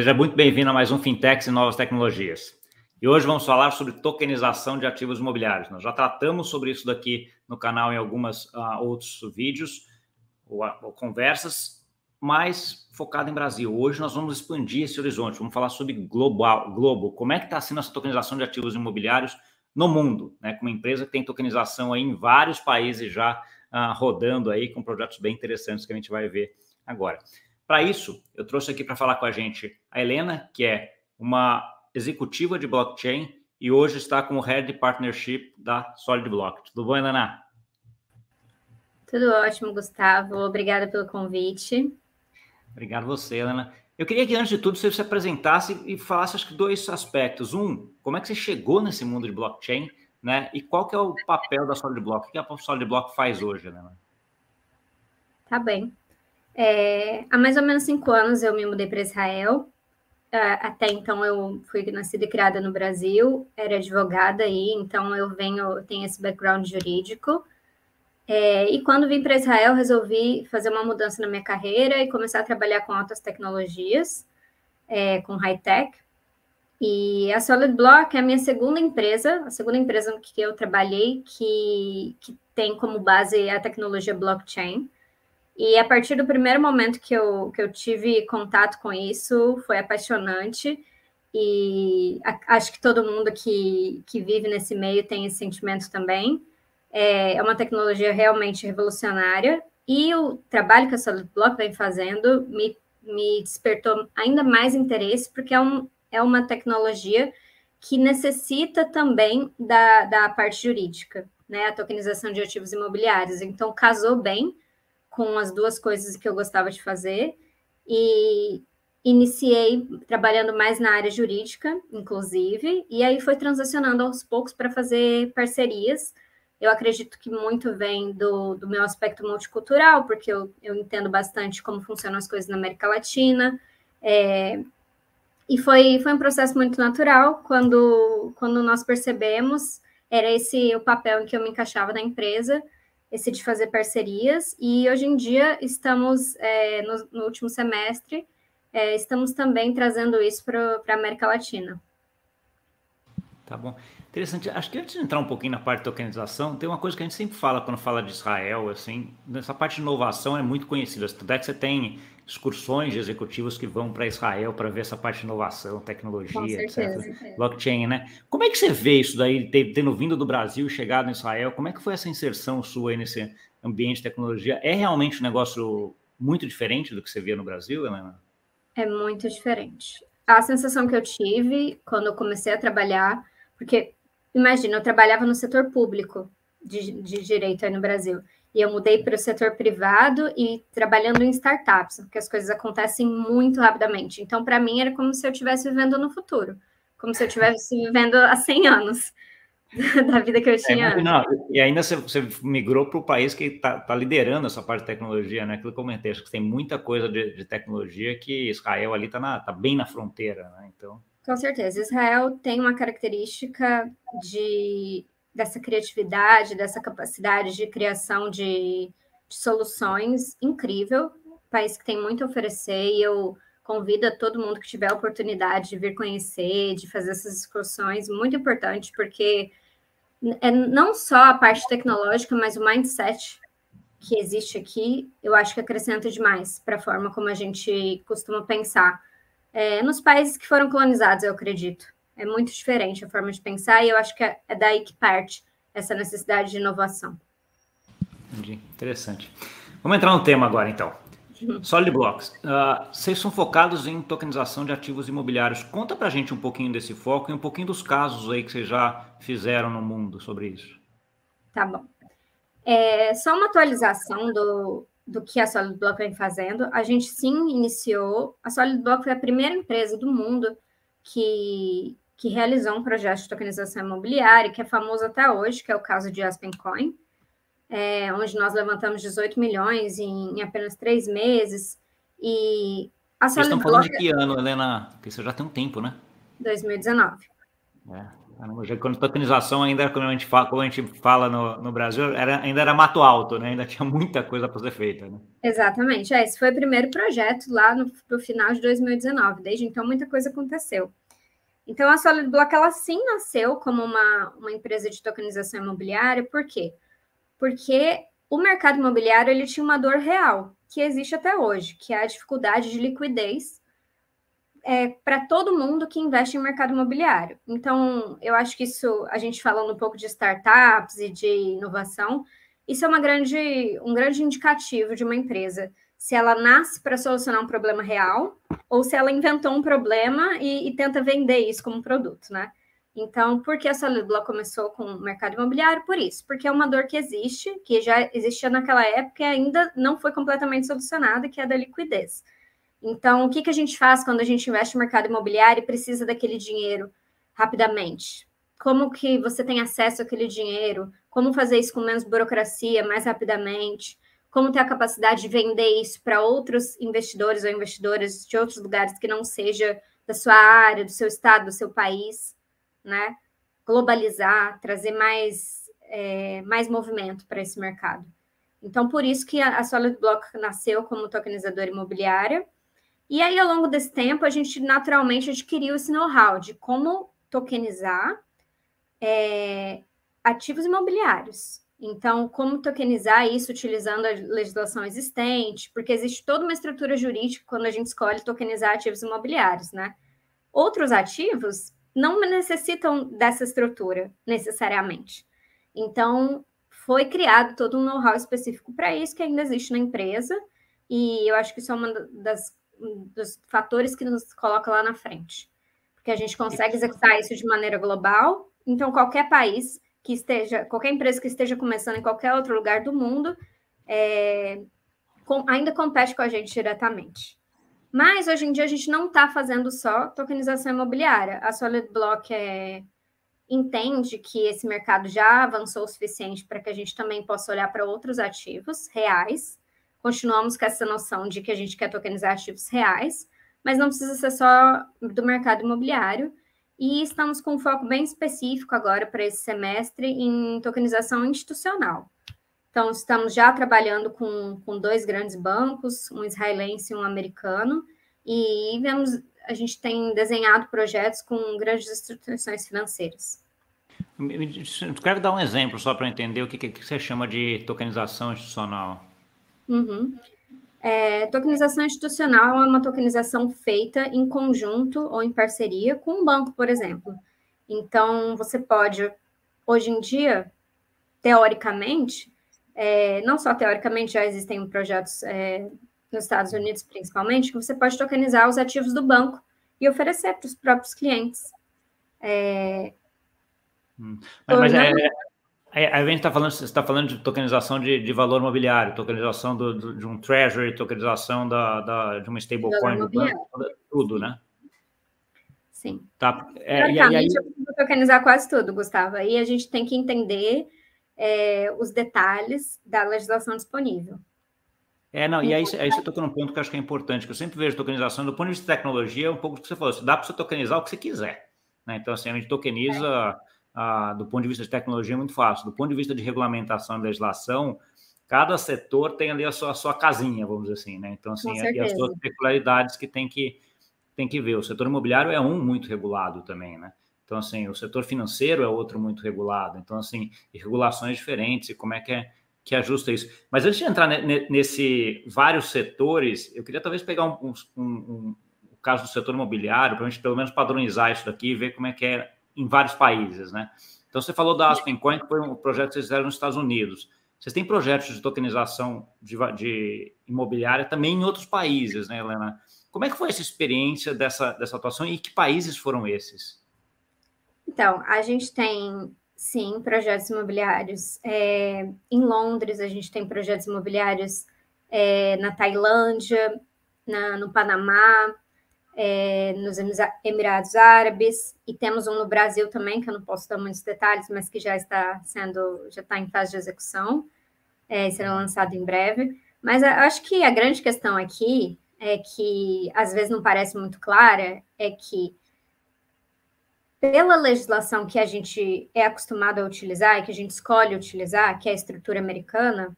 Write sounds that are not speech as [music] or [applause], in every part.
Seja muito bem-vindo a mais um Fintechs e Novas Tecnologias. E hoje vamos falar sobre tokenização de ativos imobiliários. Nós já tratamos sobre isso daqui no canal em alguns uh, ah, outros vídeos ou, ou, conversas, mas focado em Brasil. Hoje nós vamos expandir esse horizonte, vamos falar sobre global, globo, como é que está sendo essa tokenização de ativos imobiliários no mundo, né? Com uma empresa que tem tokenização aí em vários países já uh, rodando aí com projetos bem interessantes que a gente vai ver agora. Para isso, eu trouxe aqui para falar com a gente a Helena, que é uma executiva de blockchain e hoje está como Head Partnership da SolidBlock. Tudo bom, Helena? Tudo ótimo, Gustavo. Obrigada pelo convite. Obrigado você, Helena. Eu queria que, antes de tudo, você se apresentasse e falasse, acho que, dois aspectos. Um, como é que você chegou nesse mundo de blockchain, né? E qual que é o papel da SolidBlock? O que a SolidBlock faz hoje, Helena? Tá bem. É, há mais ou menos cinco anos eu me mudei para Israel. Uh, até então eu fui nascida e criada no Brasil, era advogada aí, então eu venho, tenho esse background jurídico. É, e quando vim para Israel, resolvi fazer uma mudança na minha carreira e começar a trabalhar com altas tecnologias, é, com high-tech. E a Solid Block é a minha segunda empresa, a segunda empresa que eu trabalhei, que, que tem como base a tecnologia blockchain. E a partir do primeiro momento que eu, que eu tive contato com isso, foi apaixonante. E a, acho que todo mundo que, que vive nesse meio tem esse sentimento também. É, é uma tecnologia realmente revolucionária. E o trabalho que a SolidBlock vem fazendo me, me despertou ainda mais interesse, porque é, um, é uma tecnologia que necessita também da, da parte jurídica, né? A tokenização de ativos imobiliários. Então, casou bem com as duas coisas que eu gostava de fazer e iniciei trabalhando mais na área jurídica, inclusive, e aí foi transacionando aos poucos para fazer parcerias. Eu acredito que muito vem do, do meu aspecto multicultural, porque eu, eu entendo bastante como funcionam as coisas na América Latina. É, e foi, foi um processo muito natural. Quando, quando nós percebemos, era esse o papel em que eu me encaixava na empresa esse de fazer parcerias, e hoje em dia estamos, é, no, no, último semestre, é, estamos também trazendo isso para a América Latina. Tá bom. Interessante. Acho que antes de entrar um pouquinho na parte de tokenização, tem uma coisa que a gente sempre fala quando fala de Israel, assim, nessa parte de inovação é muito conhecida. Tanto é que você tem excursões de executivos que vão para Israel para ver essa parte de inovação, tecnologia, etc. Blockchain, né? Como é que você vê isso daí, tendo vindo do Brasil e chegado em Israel? Como é que foi essa inserção sua aí nesse ambiente de tecnologia? É realmente um negócio muito diferente do que você via no Brasil, Helena? É muito diferente. A sensação que eu tive quando eu comecei a trabalhar, porque imagina, eu trabalhava no setor público de, de direito aí no Brasil. E eu mudei para o setor privado e trabalhando em startups, porque as coisas acontecem muito rapidamente. Então, para mim, era como se eu estivesse vivendo no futuro, como se eu estivesse vivendo há 100 anos [laughs] da vida que eu é, tinha. É, não, e ainda você, você migrou para o país que está tá liderando essa parte de tecnologia, né? Aquilo que eu comentei, acho que tem muita coisa de, de tecnologia que Israel ali está tá bem na fronteira, né? Então. Com certeza. Israel tem uma característica de dessa criatividade, dessa capacidade de criação de, de soluções incrível. país que tem muito a oferecer e eu convido a todo mundo que tiver a oportunidade de vir conhecer, de fazer essas excursões, muito importante, porque é não só a parte tecnológica, mas o mindset que existe aqui, eu acho que acrescenta demais para a forma como a gente costuma pensar. É, nos países que foram colonizados, eu acredito é muito diferente a forma de pensar, e eu acho que é, é daí que parte essa necessidade de inovação. Entendi, interessante. Vamos entrar no tema agora, então. Uhum. Solid Blocks, uh, vocês são focados em tokenização de ativos imobiliários. Conta para a gente um pouquinho desse foco e um pouquinho dos casos aí que vocês já fizeram no mundo sobre isso. Tá bom. É, só uma atualização do, do que a Solid Block vem fazendo. A gente sim iniciou. A Solid Block foi a primeira empresa do mundo que, que realizou um projeto de tokenização imobiliária, que é famoso até hoje, que é o caso de Aspen Coin, é, onde nós levantamos 18 milhões em, em apenas três meses. E a Vocês estão falando de que ano, Helena? Porque isso já tem um tempo, né? 2019. É. Quando tokenização ainda, como a gente fala, como a gente fala no, no Brasil, era, ainda era mato alto, né? Ainda tinha muita coisa para ser feita, né? Exatamente. É, esse foi o primeiro projeto lá no, no final de 2019. Desde então, muita coisa aconteceu. Então, a Solid Block, ela sim nasceu como uma, uma empresa de tokenização imobiliária. Por quê? Porque o mercado imobiliário ele tinha uma dor real, que existe até hoje, que é a dificuldade de liquidez é, para todo mundo que investe em mercado imobiliário. Então, eu acho que isso, a gente falando um pouco de startups e de inovação, isso é uma grande, um grande indicativo de uma empresa. Se ela nasce para solucionar um problema real ou se ela inventou um problema e, e tenta vender isso como produto, né? Então, por que a Solidblock começou com o mercado imobiliário? Por isso, porque é uma dor que existe, que já existia naquela época e ainda não foi completamente solucionada, que é a da liquidez. Então, o que, que a gente faz quando a gente investe no mercado imobiliário e precisa daquele dinheiro rapidamente? Como que você tem acesso àquele dinheiro? Como fazer isso com menos burocracia, mais rapidamente? Como ter a capacidade de vender isso para outros investidores ou investidoras de outros lugares que não seja da sua área, do seu estado, do seu país, né? Globalizar, trazer mais, é, mais movimento para esse mercado. Então, por isso que a, a Solid Block nasceu como tokenizadora imobiliária e aí, ao longo desse tempo, a gente naturalmente adquiriu esse know-how de como tokenizar é, ativos imobiliários. Então, como tokenizar isso utilizando a legislação existente, porque existe toda uma estrutura jurídica quando a gente escolhe tokenizar ativos imobiliários, né? Outros ativos não necessitam dessa estrutura necessariamente. Então, foi criado todo um know-how específico para isso que ainda existe na empresa, e eu acho que isso é uma das dos fatores que nos coloca lá na frente. Porque a gente consegue executar isso de maneira global, então qualquer país que esteja, qualquer empresa que esteja começando em qualquer outro lugar do mundo, é, com, ainda compete com a gente diretamente. Mas hoje em dia a gente não está fazendo só tokenização imobiliária. A Solid Block é, entende que esse mercado já avançou o suficiente para que a gente também possa olhar para outros ativos reais continuamos com essa noção de que a gente quer tokenizar ativos reais, mas não precisa ser só do mercado imobiliário. E estamos com um foco bem específico agora para esse semestre em tokenização institucional. Então, estamos já trabalhando com, com dois grandes bancos, um israelense e um americano, e vemos, a gente tem desenhado projetos com grandes instituições financeiras. Quero dar um exemplo só para entender o que, que você chama de tokenização institucional. Uhum. É, tokenização institucional é uma tokenização feita em conjunto ou em parceria com um banco, por exemplo. Então, você pode, hoje em dia, teoricamente, é, não só teoricamente, já existem projetos é, nos Estados Unidos, principalmente, que você pode tokenizar os ativos do banco e oferecer para os próprios clientes. É, hum. Mas, mas é, é, a gente está falando, você está falando de tokenização de, de valor mobiliário, tokenização do, do, de um treasury, tokenização da, da de uma stablecoin, tudo, né? Sim. Tá. É, e aí... eu preciso tokenizar quase tudo, Gustavo. Aí a gente tem que entender é, os detalhes da legislação disponível. É, não, e aí, aí você tocou num ponto que eu acho que é importante, que eu sempre vejo tokenização, do ponto de vista de tecnologia, é um pouco do que você falou, dá para você tokenizar o que você quiser. Né? Então, assim, a gente tokeniza... É ah, do ponto de vista de tecnologia, é muito fácil. Do ponto de vista de regulamentação e legislação, cada setor tem ali a sua, a sua casinha, vamos dizer assim, né? Então, assim, e as suas peculiaridades que tem que, tem que ver. O setor imobiliário é um muito regulado também, né? Então, assim, o setor financeiro é outro muito regulado. Então, assim, regulações diferentes, e como é que é que ajusta isso. Mas antes de entrar nesse vários setores, eu queria talvez pegar um, um, um, o caso do setor imobiliário, para a gente pelo menos padronizar isso daqui e ver como é que é em vários países, né? Então, você falou da Aspen Coin, que foi um projeto que vocês fizeram nos Estados Unidos. Vocês têm projetos de tokenização de, de, imobiliária também em outros países, né, Helena? Como é que foi essa experiência dessa, dessa atuação e que países foram esses? Então, a gente tem, sim, projetos imobiliários. É, em Londres, a gente tem projetos imobiliários é, na Tailândia, na, no Panamá, é, nos Emirados Árabes e temos um no Brasil também, que eu não posso dar muitos detalhes, mas que já está sendo, já está em fase de execução, é, será lançado em breve. Mas eu acho que a grande questão aqui é que às vezes não parece muito clara, é que pela legislação que a gente é acostumado a utilizar e que a gente escolhe utilizar, que é a estrutura americana,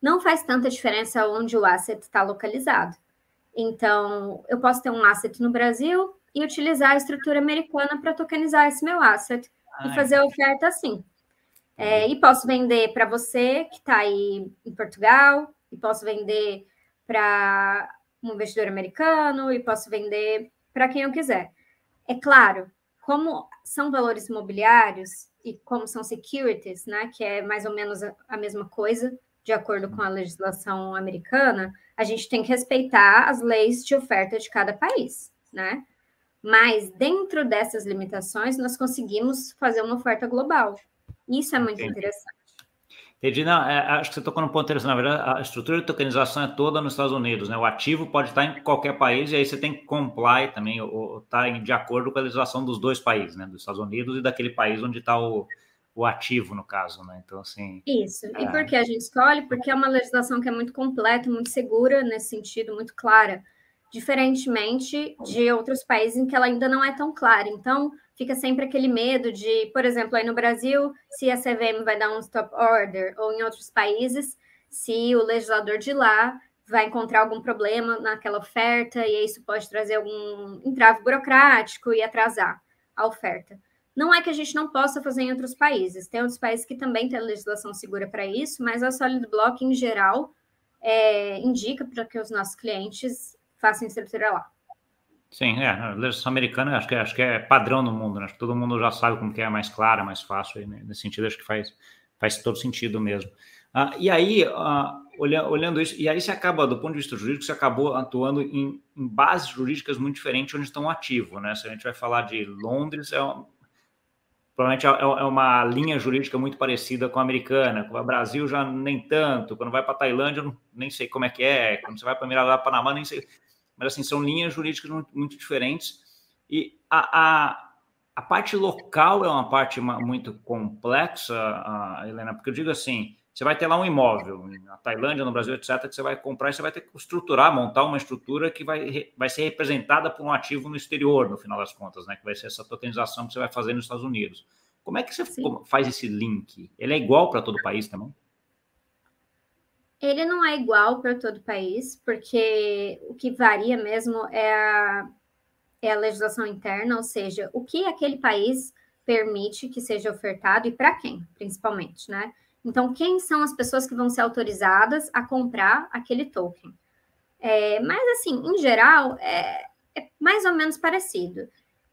não faz tanta diferença onde o asset está localizado. Então, eu posso ter um asset no Brasil e utilizar a estrutura americana para tokenizar esse meu asset Ai. e fazer a oferta assim. É, e posso vender para você que está aí em Portugal, e posso vender para um investidor americano, e posso vender para quem eu quiser. É claro, como são valores imobiliários e como são securities, né, que é mais ou menos a mesma coisa, de acordo com a legislação americana, a gente tem que respeitar as leis de oferta de cada país, né? Mas dentro dessas limitações, nós conseguimos fazer uma oferta global. Isso é muito Entendi. interessante. Entendi. Não, é, acho que você tocou no ponto interessante. Na verdade, a estrutura de tokenização é toda nos Estados Unidos. Né? O ativo pode estar em qualquer país e aí você tem que comply também, ou estar tá de acordo com a legislação dos dois países, né? dos Estados Unidos e daquele país onde está o, o ativo, no caso. Né? Então, assim. Isso. É... E por que a gente escolhe? Porque é uma legislação que é muito completa, muito segura nesse sentido, muito clara diferentemente de outros países em que ela ainda não é tão clara. Então, fica sempre aquele medo de, por exemplo, aí no Brasil, se a CVM vai dar um stop order, ou em outros países, se o legislador de lá vai encontrar algum problema naquela oferta e isso pode trazer algum entrave burocrático e atrasar a oferta. Não é que a gente não possa fazer em outros países. Tem outros países que também têm legislação segura para isso, mas a Solid Block, em geral, é, indica para que os nossos clientes façam estrutura lá. Sim, é, a legislação americana acho que, acho que é padrão no mundo, né? Acho que todo mundo já sabe como que é mais clara, mais fácil, né? nesse sentido acho que faz, faz todo sentido mesmo. Ah, e aí, ah, olha, olhando isso, e aí você acaba, do ponto de vista jurídico, você acabou atuando em, em bases jurídicas muito diferentes onde estão ativos, né? Se a gente vai falar de Londres, é, provavelmente é, é, uma linha jurídica muito parecida com a americana, com o Brasil já nem tanto, quando vai para a Tailândia, eu nem sei como é que é, quando você vai para Mirador, Panamá, nem sei. Mas assim, são linhas jurídicas muito, muito diferentes. E a, a, a, parte local é uma parte muito complexa, Helena, porque eu digo assim, você vai ter lá um imóvel na Tailândia, no Brasil, etc., que você vai comprar e você vai ter que estruturar, montar uma estrutura que vai, vai ser representada por um ativo no exterior, no final das contas, né? Que vai ser essa tokenização que você vai fazer nos Estados Unidos. Como é que você Sim. faz esse link? Ele é igual para todo o país também? Ele não é igual para todo o país, porque o que varia mesmo é a, é a legislação interna, ou seja, o que aquele país permite que seja ofertado e para quem, principalmente, né? Então, quem são as pessoas que vão ser autorizadas a comprar aquele token? É, mas, assim, em geral, é, é mais ou menos parecido.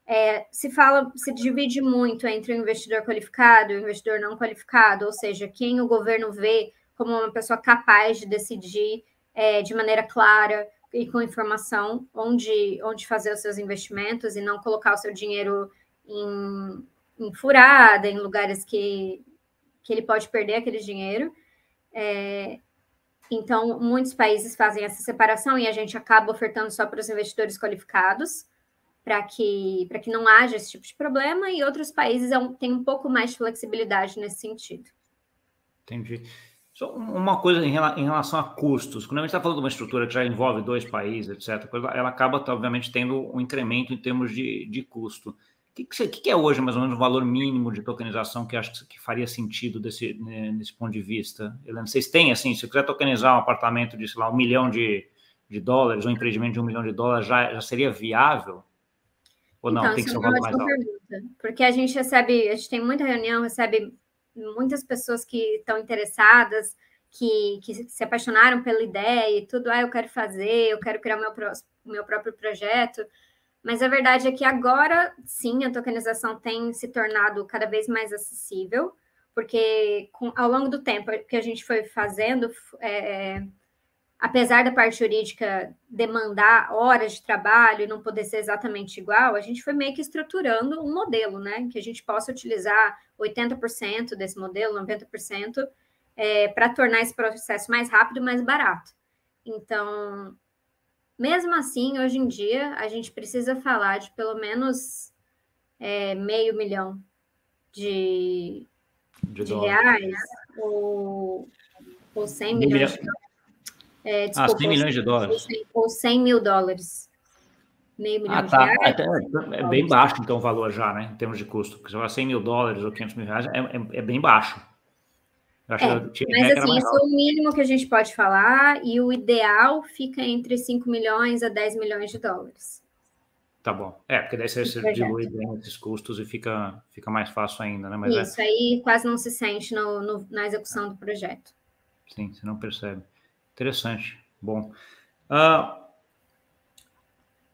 É, se fala, se divide muito entre o investidor qualificado e o investidor não qualificado, ou seja, quem o governo vê como uma pessoa capaz de decidir é, de maneira clara e com informação onde, onde fazer os seus investimentos e não colocar o seu dinheiro em, em furada, em lugares que, que ele pode perder aquele dinheiro. É, então, muitos países fazem essa separação e a gente acaba ofertando só para os investidores qualificados, para que, que não haja esse tipo de problema, e outros países é um, têm um pouco mais de flexibilidade nesse sentido. Entendi. Só uma coisa em relação a custos. Quando a gente está falando de uma estrutura que já envolve dois países, etc., ela acaba, obviamente, tendo um incremento em termos de, de custo. O que, que, é hoje, mais ou menos, o valor mínimo de tokenização que acho que faria sentido desse, né, nesse ponto de vista? Helena, vocês têm, assim, se quiser tokenizar um apartamento de, sei lá, um milhão de, de dólares, um empreendimento de um milhão de dólares, já, já seria viável? Ou não, então, tem que ser um valor mais alto? Pergunta, porque a gente recebe, a gente tem muita reunião, recebe muitas pessoas que estão interessadas, que, que se apaixonaram pela ideia e tudo, ah, eu quero fazer, eu quero criar meu, meu próprio projeto. Mas a verdade é que agora, sim, a tokenização tem se tornado cada vez mais acessível, porque com, ao longo do tempo que a gente foi fazendo, é, apesar da parte jurídica demandar horas de trabalho e não poder ser exatamente igual, a gente foi meio que estruturando um modelo, né? Que a gente possa utilizar 80% desse modelo, 90%, é, para tornar esse processo mais rápido e mais barato. Então, mesmo assim, hoje em dia, a gente precisa falar de pelo menos é, meio milhão de, de, de reais ou, ou 100 milhões de dólares. É, desculpa, ah, 100 milhões de dólares. Ou 100 mil dólares. meio milhão ah, tá. de reais. É, é, é, bem baixo, então, o valor já, né? Em termos de custo. Porque se for 100 mil dólares ou 500 mil reais, é, é, é bem baixo. É, mas assim, isso é o mínimo que a gente pode falar, e o ideal fica entre 5 milhões a 10 milhões de dólares. Tá bom. É, porque daí você, dilui bem esses custos e fica, fica mais fácil ainda, né? Mas é isso, é... aí quase não se sente no, no, na execução do projeto. Sim, você não percebe. Interessante. Bom. Uh,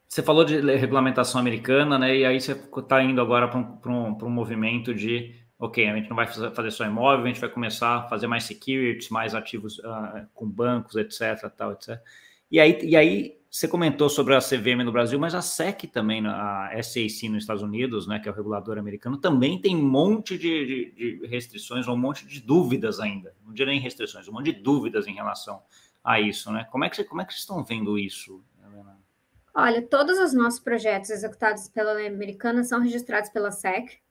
você falou de regulamentação americana, né? E aí você está indo agora para um, um, um movimento de ok, a gente não vai fazer só imóvel, a gente vai começar a fazer mais securities, mais ativos uh, com bancos, etc, tal, etc. E aí, e aí você comentou sobre a CVM no Brasil, mas a SEC também, a SEC nos Estados Unidos, né, que é o regulador americano, também tem um monte de, de, de restrições, um monte de dúvidas ainda. Não direi restrições, um monte de dúvidas em relação a isso, né? Como é que, como é que vocês estão vendo isso, Helena? Olha, todos os nossos projetos executados pela lei americana são registrados pela SEC,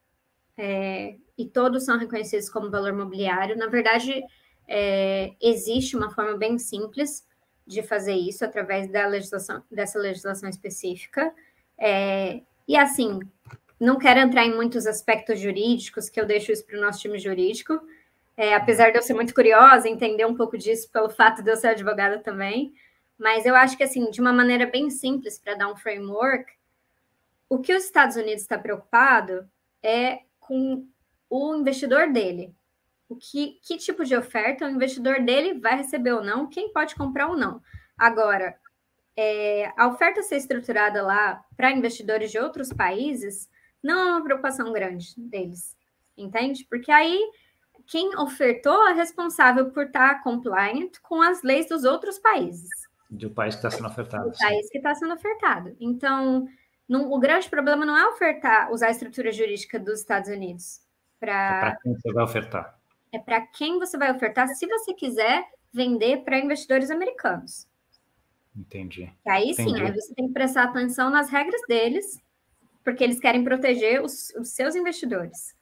é, e todos são reconhecidos como valor mobiliário. Na verdade, é, existe uma forma bem simples de fazer isso através da legislação, dessa legislação específica. É, e assim, não quero entrar em muitos aspectos jurídicos, que eu deixo isso para o nosso time jurídico, é, apesar de eu ser muito curiosa, entender um pouco disso pelo fato de eu ser advogada também. Mas eu acho que, assim, de uma maneira bem simples, para dar um framework, o que os Estados Unidos está preocupado é com o investidor dele. O que, que tipo de oferta o investidor dele vai receber ou não, quem pode comprar ou não. Agora, é, a oferta ser estruturada lá para investidores de outros países não é uma preocupação grande deles, entende? Porque aí quem ofertou é responsável por estar tá compliant com as leis dos outros países. Do país que está sendo ofertado. Do país que está sendo ofertado. Então, não, o grande problema não é ofertar, usar a estrutura jurídica dos Estados Unidos. Para é quem você vai ofertar. É para quem você vai ofertar se você quiser vender para investidores americanos. Entendi. E aí Entendi. sim, aí você tem que prestar atenção nas regras deles, porque eles querem proteger os, os seus investidores.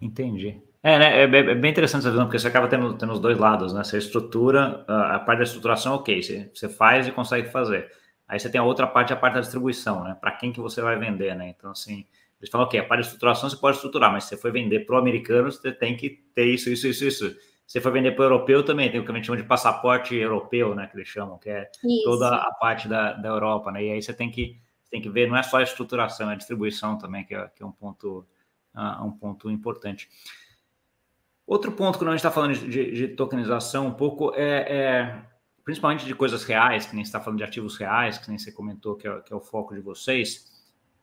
Entendi. É, né, é, é, bem interessante essa visão, porque você acaba tendo, tendo os dois lados, né? Você estrutura, a parte da estruturação, ok, você, você faz e consegue fazer. Aí você tem a outra parte, a parte da distribuição, né? Para quem que você vai vender, né? Então, assim, eles falam, ok, a parte de estruturação você pode estruturar, mas se você for vender para o americano, você tem que ter isso, isso, isso, isso. Se você for vender para o europeu, também tem o que a gente chama de passaporte europeu, né? Que eles chamam, que é isso. toda a parte da, da Europa, né? E aí você tem que, tem que ver, não é só a estruturação, é a distribuição também, que é, que é um ponto, uh, um ponto importante. Outro ponto que a gente está falando de, de, tokenização um pouco é, é principalmente de coisas reais, que nem está falando de ativos reais, que nem você comentou que é, que é o foco de vocês,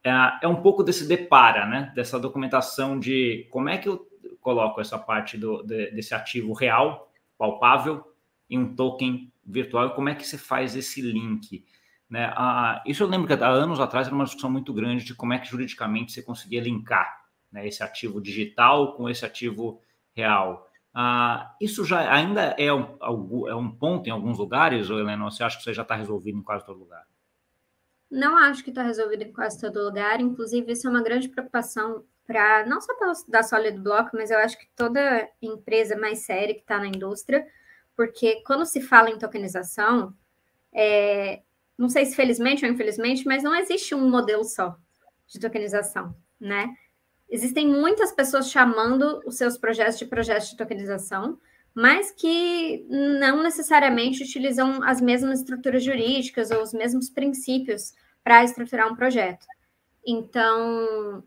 é, é, um pouco desse depara, né? Dessa documentação de como é que eu coloco essa parte do, de, desse ativo real, palpável, em um token virtual, como é que você faz esse link? Né? Ah, isso eu lembro que há anos atrás era uma discussão muito grande de como é que juridicamente você conseguia linkar né, esse ativo digital com esse ativo real. Ah, isso já ainda é um, é um ponto em alguns lugares, ou Helena? Você acha que você já está resolvido em quase todo lugar? Não acho que está resolvido em quase todo lugar. Inclusive, isso é uma grande preocupação para não só pela, da Solid Block, mas eu acho que toda empresa mais séria que está na indústria, porque quando se fala em tokenização, é, não sei se felizmente ou infelizmente, mas não existe um modelo só de tokenização, né? Existem muitas pessoas chamando os seus projetos de projetos de tokenização, mas que não necessariamente utilizam as mesmas estruturas jurídicas ou os mesmos princípios para estruturar um projeto. Então,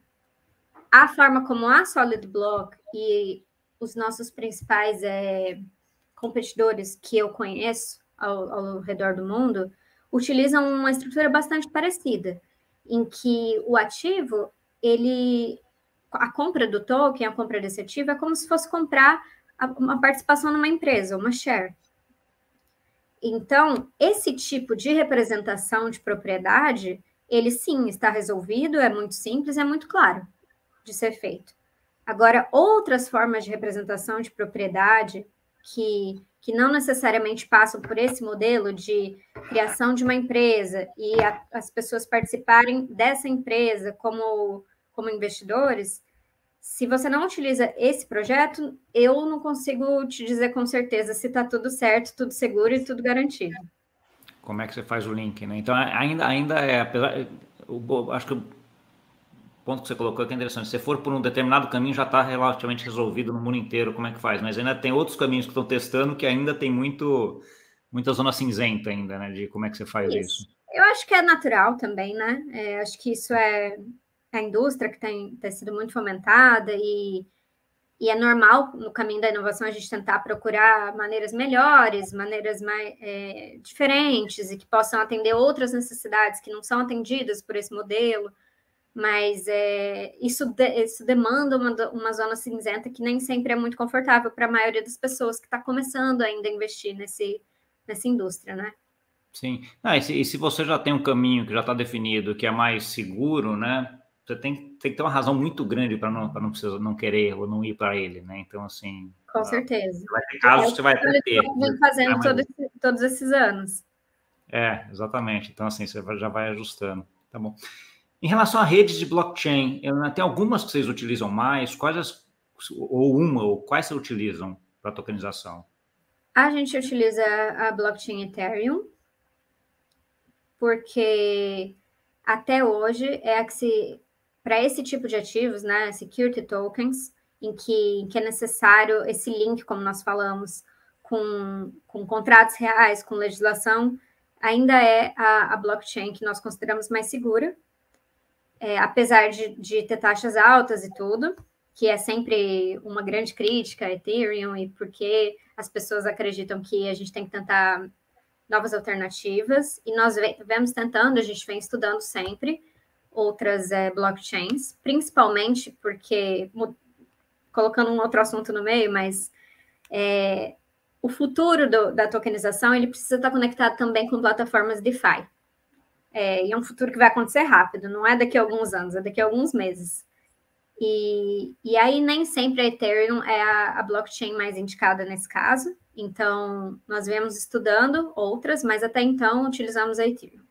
a forma como a Solid Block e os nossos principais é, competidores que eu conheço ao, ao redor do mundo utilizam uma estrutura bastante parecida, em que o ativo ele a compra do token, a compra desse ativo, é como se fosse comprar uma participação numa empresa, uma share. Então, esse tipo de representação de propriedade, ele sim está resolvido, é muito simples, é muito claro de ser feito. Agora, outras formas de representação de propriedade que, que não necessariamente passam por esse modelo de criação de uma empresa e a, as pessoas participarem dessa empresa como como investidores, se você não utiliza esse projeto, eu não consigo te dizer com certeza se está tudo certo, tudo seguro e tudo garantido. Como é que você faz o link, né? Então ainda, ainda é, apesar, eu, acho que o ponto que você colocou aqui é interessante. Se for por um determinado caminho, já está relativamente resolvido no mundo inteiro como é que faz, mas ainda tem outros caminhos que estão testando que ainda tem muito, muita zona cinzenta ainda, né? De como é que você faz isso. isso. Eu acho que é natural também, né? É, acho que isso é a indústria que tem, tem sido muito fomentada e e é normal no caminho da inovação a gente tentar procurar maneiras melhores, maneiras mais é, diferentes e que possam atender outras necessidades que não são atendidas por esse modelo. Mas é, isso, de, isso demanda uma, uma zona cinzenta que nem sempre é muito confortável para a maioria das pessoas que está começando ainda a investir nesse, nessa indústria, né? Sim. Ah, e, se, e se você já tem um caminho que já está definido, que é mais seguro, né? Você tem, tem que ter uma razão muito grande para não, não precisar não querer ou não ir para ele, né? Então, assim. Com certeza. Vai ter casos que você vai ter. Vem fazendo é, todo todos esses anos. É, exatamente. Então, assim, você já vai ajustando. Tá bom. Em relação a redes de blockchain, tem algumas que vocês utilizam mais? Quais as, ou uma, ou quais vocês utilizam para tokenização? A gente utiliza a blockchain Ethereum, porque até hoje é a que se para esse tipo de ativos, né, security tokens, em que, em que é necessário esse link, como nós falamos, com, com contratos reais, com legislação, ainda é a, a blockchain que nós consideramos mais segura, é, apesar de, de ter taxas altas e tudo, que é sempre uma grande crítica a Ethereum e porque as pessoas acreditam que a gente tem que tentar novas alternativas, e nós vemos tentando, a gente vem estudando sempre, outras é, blockchains, principalmente porque, colocando um outro assunto no meio, mas é, o futuro do, da tokenização ele precisa estar conectado também com plataformas DeFi. É, e é um futuro que vai acontecer rápido, não é daqui a alguns anos, é daqui a alguns meses. E, e aí nem sempre a Ethereum é a, a blockchain mais indicada nesse caso. Então, nós viemos estudando outras, mas até então utilizamos a Ethereum.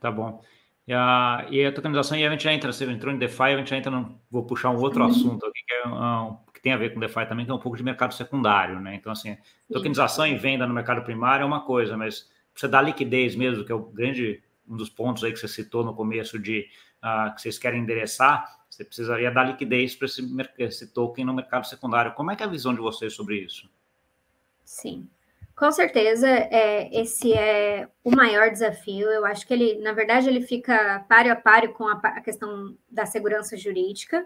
Tá bom. E a, e a tokenização, e a gente já entra, você entrou em DeFi, a gente já entra, no, vou puxar um outro uhum. assunto aqui, que, é, um, que, tem a ver com DeFi também, que é um pouco de mercado secundário, né? Então, assim, tokenização e venda no mercado primário é uma coisa, mas você dá liquidez mesmo, que é o grande, um dos pontos aí que você citou no começo de uh, que vocês querem endereçar, você precisaria dar liquidez para esse, esse token no mercado secundário. Como é que é a visão de vocês sobre isso? Sim. Com certeza, é, esse é o maior desafio. Eu acho que ele, na verdade, ele fica páreo a páreo com a, a questão da segurança jurídica,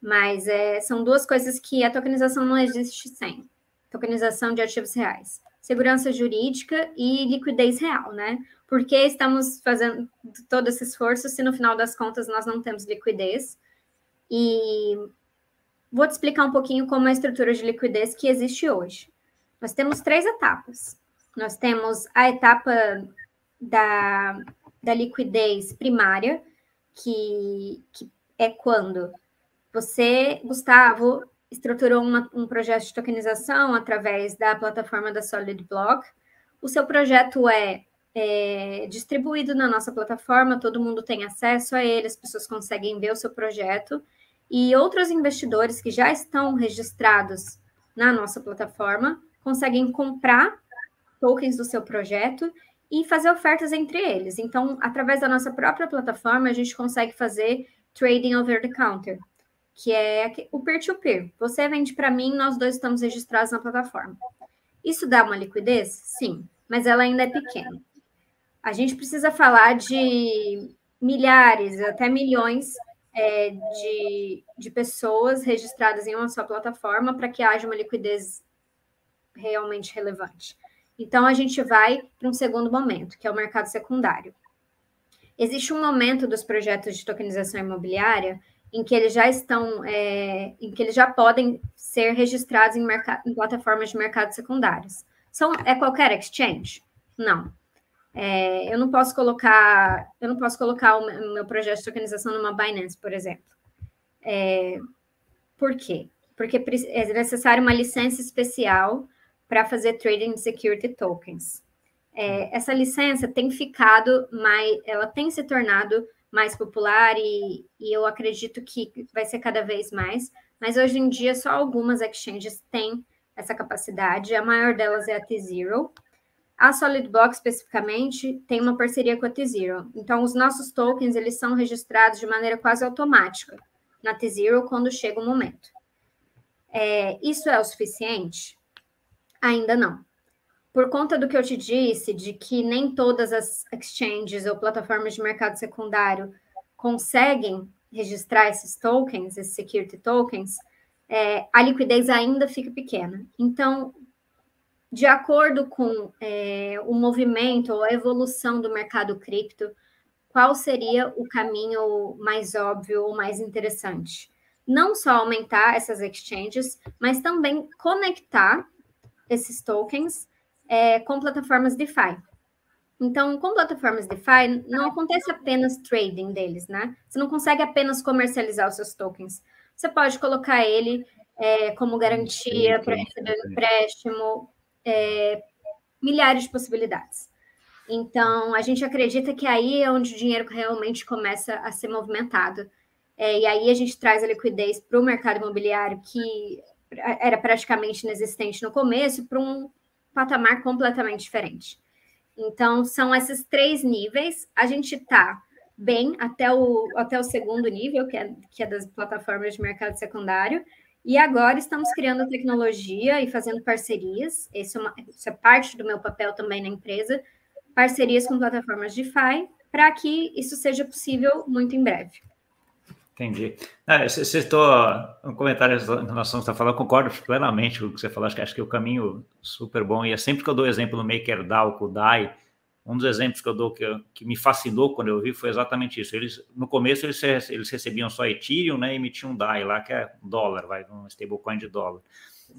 mas é, são duas coisas que a tokenização não existe sem. Tokenização de ativos reais. Segurança jurídica e liquidez real, né? Por que estamos fazendo todo esse esforço se no final das contas nós não temos liquidez? E vou te explicar um pouquinho como é a estrutura de liquidez que existe hoje. Nós temos três etapas. Nós temos a etapa da, da liquidez primária, que, que é quando você, Gustavo, estruturou uma, um projeto de tokenização através da plataforma da Solid Block. O seu projeto é, é, distribuído na nossa plataforma, todo mundo tem acesso a ele, as pessoas conseguem ver o seu projeto. E outros investidores que já estão registrados na nossa plataforma conseguem comprar tokens do seu projeto e fazer ofertas entre eles. Então, através da nossa própria plataforma, a gente consegue fazer trading over the counter, que é o peer-to-peer. -peer. Você vende para mim, nós dois estamos registrados na plataforma. Isso dá uma liquidez? Sim, mas ela ainda é pequena. A gente precisa falar de milhares, até milhões é, de, de pessoas registradas em uma só plataforma para que haja uma liquidez realmente relevante. Então, a gente vai para um segundo momento, que é o mercado secundário. Existe um momento dos projetos de tokenização imobiliária em que eles já estão, é, em que eles já podem ser registrados em, em plataformas de mercado secundários. São, é qualquer exchange? Não. É, eu não posso colocar, eu não posso colocar o meu projeto de tokenização numa Binance, por exemplo. É, por quê? Porque é necessário uma licença especial para fazer trading de security tokens. É, essa licença tem ficado mais, ela tem se tornado mais popular e, e, eu acredito que vai ser cada vez mais, mas hoje em dia só algumas exchanges têm essa capacidade, a maior delas é a T-Zero. A Solid Block, especificamente, tem uma parceria com a T-Zero. Então, os nossos tokens, eles são registrados de maneira quase automática na T-Zero quando chega o momento. É, isso é o suficiente? Ainda não. Por conta do que eu te disse, de que nem todas as exchanges ou plataformas de mercado secundário conseguem registrar esses tokens, esses security tokens, é, a liquidez ainda fica pequena. Então, de acordo com é, o movimento ou a evolução do mercado cripto, qual seria o caminho mais óbvio ou mais interessante? Não só aumentar essas exchanges, mas também conectar esses tokens é, com plataformas DeFi. Então, com plataformas DeFi, não acontece apenas trading deles, né? Você não consegue apenas comercializar os seus tokens. Você pode colocar ele é, como garantia para receber um empréstimo, é, milhares de possibilidades. Então, a gente acredita que aí é onde o dinheiro realmente começa a ser movimentado. É, e aí a gente traz a liquidez para o mercado imobiliário, que era praticamente inexistente no começo, para um patamar completamente diferente. Então, são esses três níveis. A gente está bem até o, até o segundo nível, que é, que é das plataformas de mercado secundário, e agora estamos criando tecnologia e fazendo parcerias. Esse é uma, isso é parte do meu papel também na empresa, parcerias com plataformas DeFi, para que isso seja possível muito em breve. Entendi. Ah, você citou um comentário em relação ao que você está falando, concordo plenamente com o que você falou, acho que, acho que é o caminho super bom, e é sempre que eu dou exemplo no MakerDAO com o DAI, um dos exemplos que eu dou que, que, me fascinou quando eu vi foi exatamente isso. Eles, no começo, eles, eles recebiam só Ethereum, né? E emitiam um DAI lá, que é dólar, vai, um stablecoin de dólar.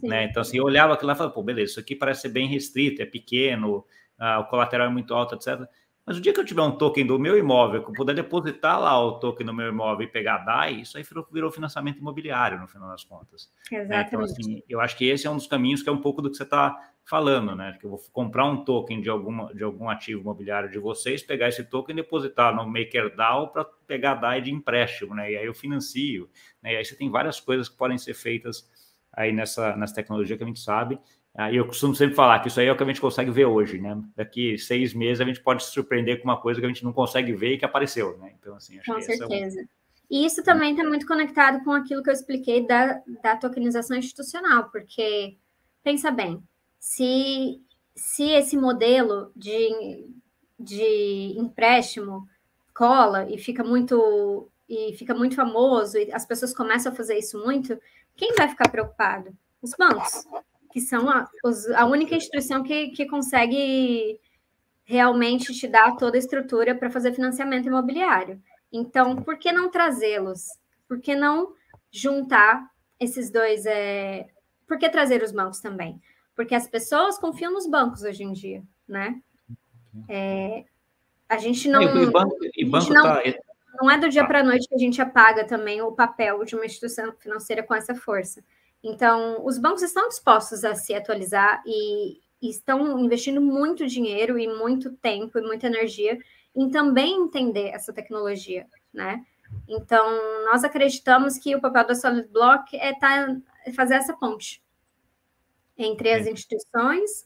Né? Então, assim, eu olhava aquilo lá e falava, pô, beleza, isso aqui parece ser bem restrito, é pequeno, ah, o colateral é muito alto, etc. Mas o dia que eu tiver um token do meu imóvel, que eu puder depositar lá o token no meu imóvel e pegar DAI, isso aí virou, virou financiamento imobiliário, no final das contas. Exatamente. Né? Então, assim, eu acho que esse é um dos caminhos que é um pouco do que você está falando, né? Que eu vou comprar um token de, alguma, de algum ativo imobiliário de vocês, pegar esse token e depositar no MakerDAO para pegar DAI de empréstimo, né? E aí eu financio, né? E aí você tem várias coisas que podem ser feitas aí nessa, nessa tecnologia que a gente sabe Aí eu costumo sempre falar que isso aí é o que a gente consegue ver hoje, né? Daqui seis meses a gente pode se surpreender com uma coisa que a gente não consegue ver e que apareceu, né? Então, assim, acho com que certeza. É um... E isso também está muito conectado com aquilo que eu expliquei da, da tokenização institucional, porque pensa bem, se, se esse modelo de, de empréstimo cola e fica muito e fica muito famoso e as pessoas começam a fazer isso muito, quem vai ficar preocupado? Os bancos que são a, os, a única instituição que, que consegue realmente te dar toda a estrutura para fazer financiamento imobiliário. Então, por que não trazê-los? Por que não juntar esses dois? É... Por que trazer os bancos também? Porque as pessoas confiam nos bancos hoje em dia, né? É... A gente não. E banco, e banco não, tá... não é do dia para a noite que a gente apaga também o papel de uma instituição financeira com essa força. Então, os bancos estão dispostos a se atualizar e, e estão investindo muito dinheiro e muito tempo e muita energia em também entender essa tecnologia, né? Então, nós acreditamos que o papel da Solid Block é, tá, é fazer essa ponte entre as instituições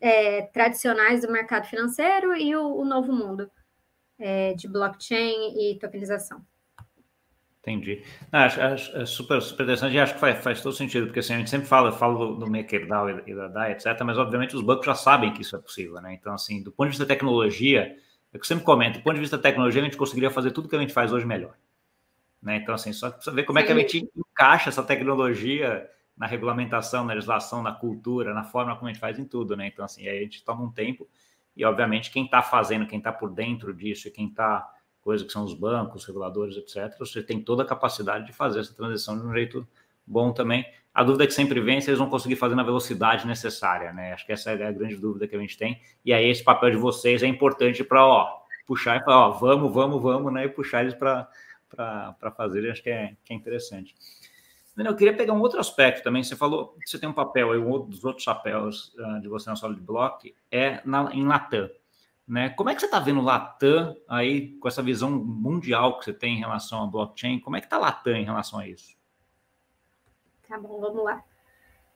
é, tradicionais do mercado financeiro e o, o novo mundo é, de blockchain e tokenização. Entendi. Não, acho, acho, é super, super interessante e acho que faz, faz todo sentido, porque assim, a gente sempre fala, fala do, MakerDAO e, e da DAI, etc., mas obviamente os bancos já sabem que isso é possível, né? Então, assim, do ponto de vista da tecnologia, é eu sempre comento, do ponto de vista da tecnologia, a gente conseguiria fazer tudo que a gente faz hoje melhor. Né? Então, assim, só precisa ver como Sim. é que a gente encaixa essa tecnologia na regulamentação, na legislação, na cultura, na forma como a gente faz em tudo, né? Então, assim, aí a gente toma um tempo e, obviamente, quem está fazendo, quem está por dentro disso e quem está coisa que são os bancos, reguladores, etc., você tem toda a capacidade de fazer essa transição de um jeito bom também. A dúvida que sempre vem é se eles vão conseguir fazer na velocidade necessária, né? Acho que essa é a grande dúvida que a gente tem. E aí esse papel de vocês é importante para, puxar e falar, ó, vamos, vamos, vamos, né? E puxar eles para fazer, acho que é, que é interessante. Eu queria pegar um outro aspecto também. Você falou que você tem um papel aí, um dos outros chapéus uh, de você na Solid Block é na, em Latam. Né? Como é que você está vendo Latam aí, com essa visão mundial que você tem em relação à blockchain? Como é que está Latam em relação a isso? Tá bom, vamos lá.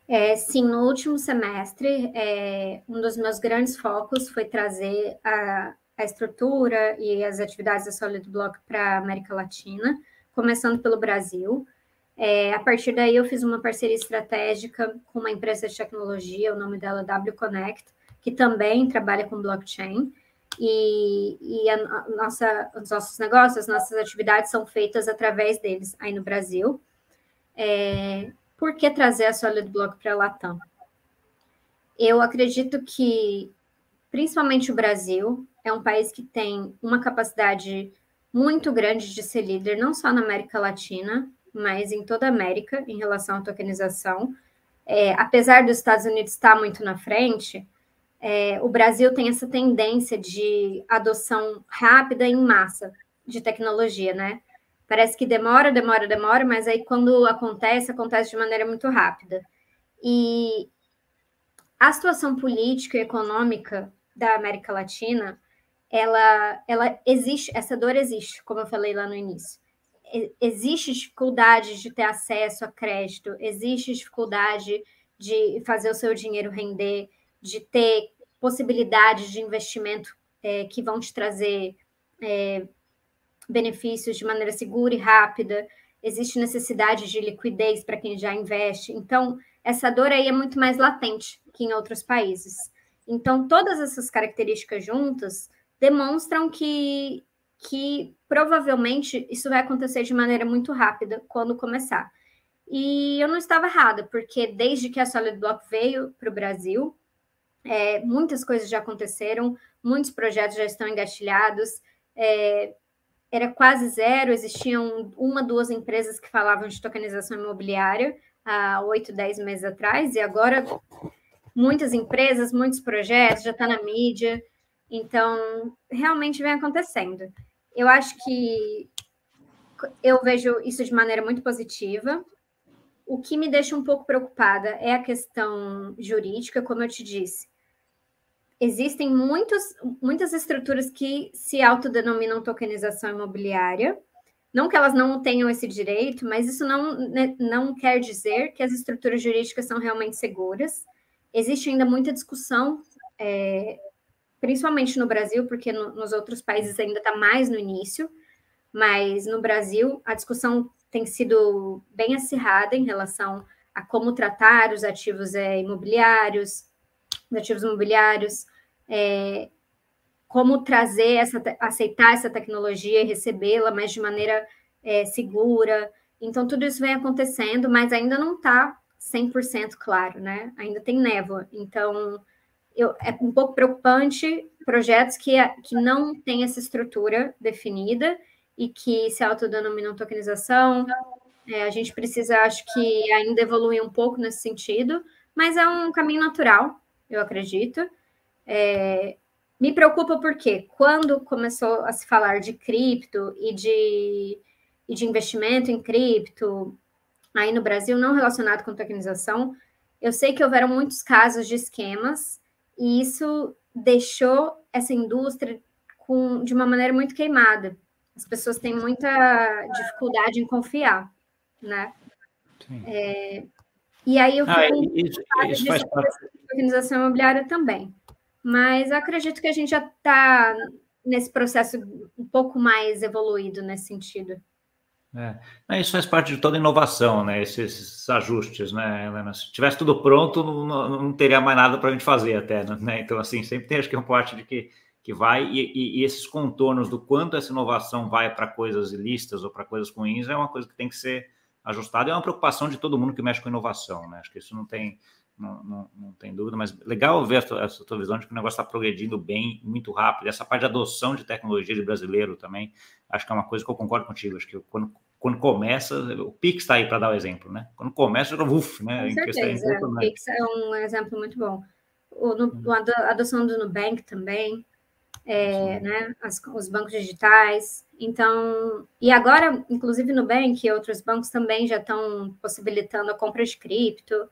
É, sim, no último semestre, é, um dos meus grandes focos foi trazer a, a estrutura e as atividades da Solid Block para a América Latina, começando pelo Brasil. É, a partir daí, eu fiz uma parceria estratégica com uma empresa de tecnologia, o nome dela é W Connect, que também trabalha com blockchain. E, e a, nossa, os nossos negócios, as nossas atividades são feitas através deles aí no Brasil. É, por que trazer a Solid Block para a Latam? Eu acredito que, principalmente o Brasil, é um país que tem uma capacidade muito grande de ser líder, não só na América Latina, mas em toda a América, em relação à tokenização. É, apesar dos Estados Unidos estar muito na frente, é, o Brasil tem essa tendência de adoção rápida em massa de tecnologia, né? Parece que demora, demora, demora, mas aí quando acontece, acontece de maneira muito rápida. E a situação política e econômica da América Latina, ela, ela existe, essa dor existe, como eu falei lá no início. Existe dificuldade de ter acesso a crédito, existe dificuldade de fazer o seu dinheiro render, de ter possibilidades de investimento é, que vão te trazer é, benefícios de maneira segura e rápida, existe necessidade de liquidez para quem já investe. Então, essa dor aí é muito mais latente que em outros países. Então, todas essas características juntas demonstram que, que provavelmente isso vai acontecer de maneira muito rápida quando começar. E eu não estava errada, porque desde que a Solid Block veio para o Brasil, é, muitas coisas já aconteceram, muitos projetos já estão engatilhados. É, era quase zero, existiam uma, duas empresas que falavam de tokenização imobiliária há oito, dez meses atrás, e agora muitas empresas, muitos projetos, já está na mídia, então realmente vem acontecendo. Eu acho que eu vejo isso de maneira muito positiva. O que me deixa um pouco preocupada é a questão jurídica, como eu te disse existem muitos, muitas estruturas que se autodenominam tokenização imobiliária. Não que elas não tenham esse direito, mas isso não, né, não quer dizer que as estruturas jurídicas são realmente seguras. Existe ainda muita discussão, é, principalmente no Brasil, porque no, nos outros países ainda está mais no início, mas no Brasil a discussão tem sido bem acirrada em relação a como tratar os ativos é, imobiliários, ativos imobiliários, é, como trazer essa, aceitar essa tecnologia e recebê-la, mas de maneira é, segura. Então, tudo isso vem acontecendo, mas ainda não está 100% claro, né? Ainda tem névoa. Então, eu, é um pouco preocupante projetos que, que não têm essa estrutura definida e que se autodenominam tokenização. É, a gente precisa, acho que, ainda evoluir um pouco nesse sentido, mas é um caminho natural, eu acredito. É, me preocupa porque quando começou a se falar de cripto e de, e de investimento em cripto, aí no Brasil, não relacionado com tokenização, eu sei que houveram muitos casos de esquemas e isso deixou essa indústria com, de uma maneira muito queimada. As pessoas têm muita dificuldade em confiar, né? É, e aí eu ah, isso, isso faz parte organização imobiliária também. Mas acredito que a gente já está nesse processo um pouco mais evoluído nesse sentido. É. Isso faz parte de toda inovação, né? Esses, esses ajustes, né, Helena? Se tivesse tudo pronto, não, não teria mais nada para a gente fazer até, né? [laughs] Então, assim, sempre tem acho que uma parte de que, que vai, e, e, e esses contornos do quanto essa inovação vai para coisas ilícitas ou para coisas ruins é uma coisa que tem que ser ajustada, é uma preocupação de todo mundo que mexe com inovação, né? Acho que isso não tem, não, não, não, tem dúvida, mas legal ver essa, essa tua visão de que o negócio está progredindo bem, muito rápido. Essa parte de adoção de tecnologia de brasileiro também, acho que é uma coisa que eu concordo contigo. Acho que quando, quando começa, o Pix está aí para dar o exemplo, né? Quando começa, já uf, né? Com certeza, o Pix é um exemplo muito bom. O, no, a adoção do Nubank também, é, né? As, os bancos digitais. Então, e agora, inclusive, Nubank e outros bancos também já estão possibilitando a compra de cripto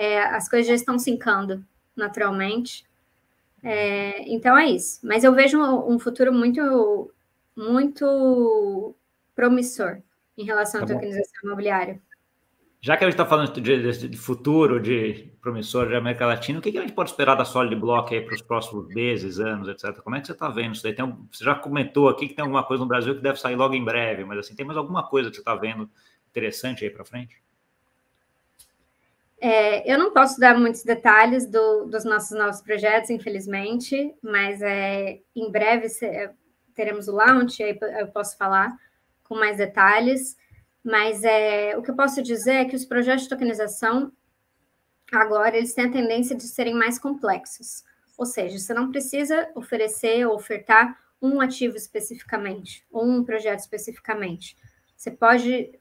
é, as coisas já estão sincando naturalmente. É, então é isso. Mas eu vejo um, futuro muito, muito promissor em relação tá à tokenização imobiliária. Já que a gente está falando de, de, futuro, de promissor de América Latina, o que, que a gente pode esperar da Solid Block aí para os próximos meses, anos, etc? Como é que você está vendo isso daí? Um, você já comentou aqui que tem alguma coisa no Brasil que deve sair logo em breve, mas assim, tem mais alguma coisa que você está vendo interessante aí para frente? É, eu não posso dar muitos detalhes do, dos nossos novos projetos, infelizmente, mas é, em breve teremos o launch, aí eu posso falar com mais detalhes. Mas é, o que eu posso dizer é que os projetos de tokenização, agora, eles têm a tendência de serem mais complexos. Ou seja, você não precisa oferecer ou ofertar um ativo especificamente, ou um projeto especificamente. Você pode,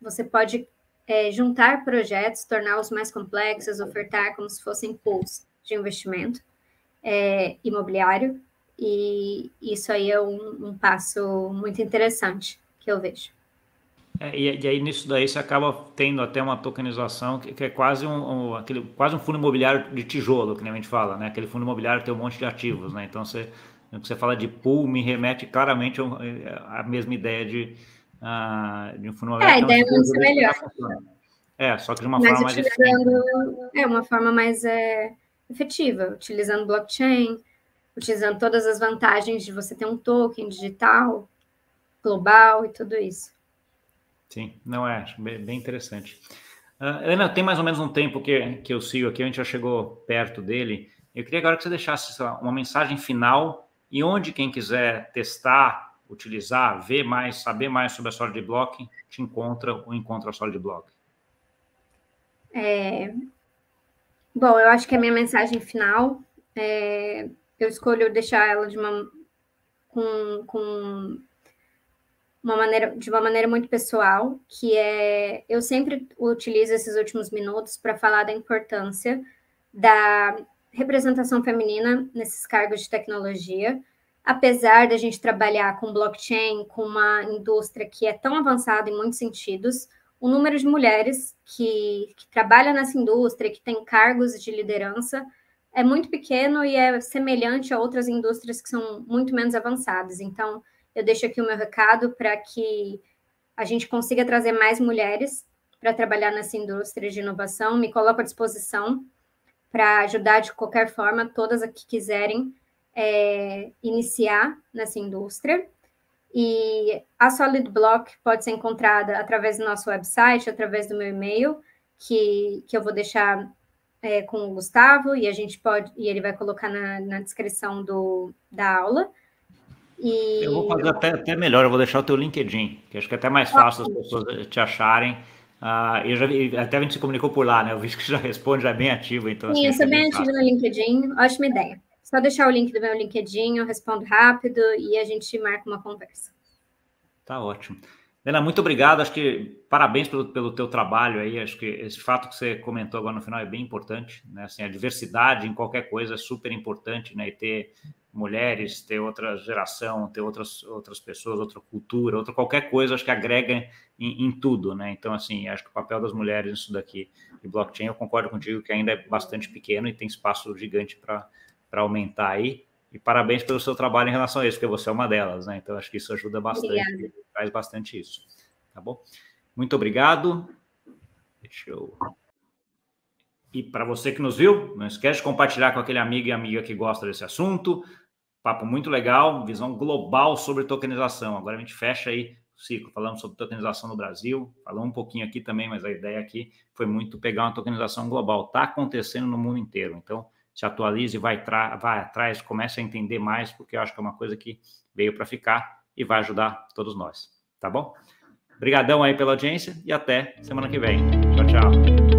você pode é, juntar projetos, torná-los mais complexos, ofertar como se fossem pools de investimento é, imobiliário, e isso aí é um, um passo muito interessante que eu vejo. É, e, e, aí nisso daí você acaba tendo até uma tokenização que, que é quase um, um, aquele, quase um fundo imobiliário de tijolo, que a gente fala, né? Aquele fundo imobiliário tem um monte de ativos, né? Então você, você fala de pool, me remete claramente à mesma ideia de, uh, de um fundo. É, a ideia é muito melhor. É, só que de uma Mas forma mais utilizando, É, uma forma mais é, efetiva, utilizando blockchain, utilizando todas as vantagens de você ter um token digital, global e tudo isso. Sim, não é, acho bem, interessante. Uh, Ana, tem mais ou menos um tempo que, que eu sigo aqui, a gente já chegou perto dele. Eu queria agora que você deixasse lá, uma mensagem final e onde quem quiser testar, utilizar, ver mais, saber mais sobre a Solid Block, te encontra ou encontra a Solid Block. É... Bom, eu acho que a minha mensagem final, é... eu escolho deixar ela de uma com, com uma maneira, de uma maneira muito pessoal, que é eu sempre utilizo esses últimos minutos para falar da importância da representação feminina nesses cargos de tecnologia, apesar da gente trabalhar com blockchain, com uma indústria que é tão avançada em muitos sentidos, o número de mulheres que, que trabalham nessa indústria, que tem cargos de liderança, é muito pequeno e é semelhante a outras indústrias que são muito menos avançadas. Então, eu deixo aqui o meu recado para que a gente consiga trazer mais mulheres para trabalhar nessa indústria de inovação. Me coloco à disposição para ajudar de qualquer forma todas as que quiserem é, iniciar nessa indústria. E a Solid Block pode ser encontrada através do nosso website, através do meu e-mail, que, que eu vou deixar é, com o Gustavo, e a gente pode, e ele vai colocar na, na descrição do, da aula. E... Eu vou fazer até, até melhor, eu vou deixar o teu LinkedIn, que acho que é até mais fácil as pessoas te acharem. Uh, eu já vi, até a gente se comunicou por lá, né? Eu vi que já responde, já é bem ativo, então. Sim, assim, eu sou bem ativo no LinkedIn, ótima ideia. Só deixar o link do meu LinkedIn, eu respondo rápido e a gente marca uma conversa. Tá ótimo. Helena, muito obrigado. Acho que parabéns pelo, pelo teu trabalho aí. Acho que esse fato que você comentou agora no final é bem importante, né? Assim, a diversidade em qualquer coisa é super importante, né? E ter mulheres, ter outra geração, ter outras, outras pessoas, outra cultura, outra qualquer coisa, acho que agrega em, em, tudo, né? Então, assim, acho que o papel das mulheres nisso daqui de blockchain, eu concordo contigo que ainda é bastante pequeno e tem espaço gigante para aumentar aí. E parabéns pelo seu trabalho em relação a isso, porque você é uma delas, né? Então, acho que isso ajuda bastante, Obrigada. faz bastante isso. Tá bom? Muito obrigado. Deixa eu e para você que nos viu, não esquece de compartilhar com aquele amigo e amiga que gosta desse assunto. Papo muito legal, visão global sobre tokenização. Agora a gente fecha aí o ciclo, falando sobre tokenização no Brasil, falamos um pouquinho aqui também, mas a ideia aqui foi muito pegar uma tokenização global. Está acontecendo no mundo inteiro. Então, se atualize, vai, vai atrás, comece a entender mais, porque eu acho que é uma coisa que veio para ficar e vai ajudar todos nós. Tá bom? Obrigadão aí pela audiência e até semana que vem. Tchau, tchau.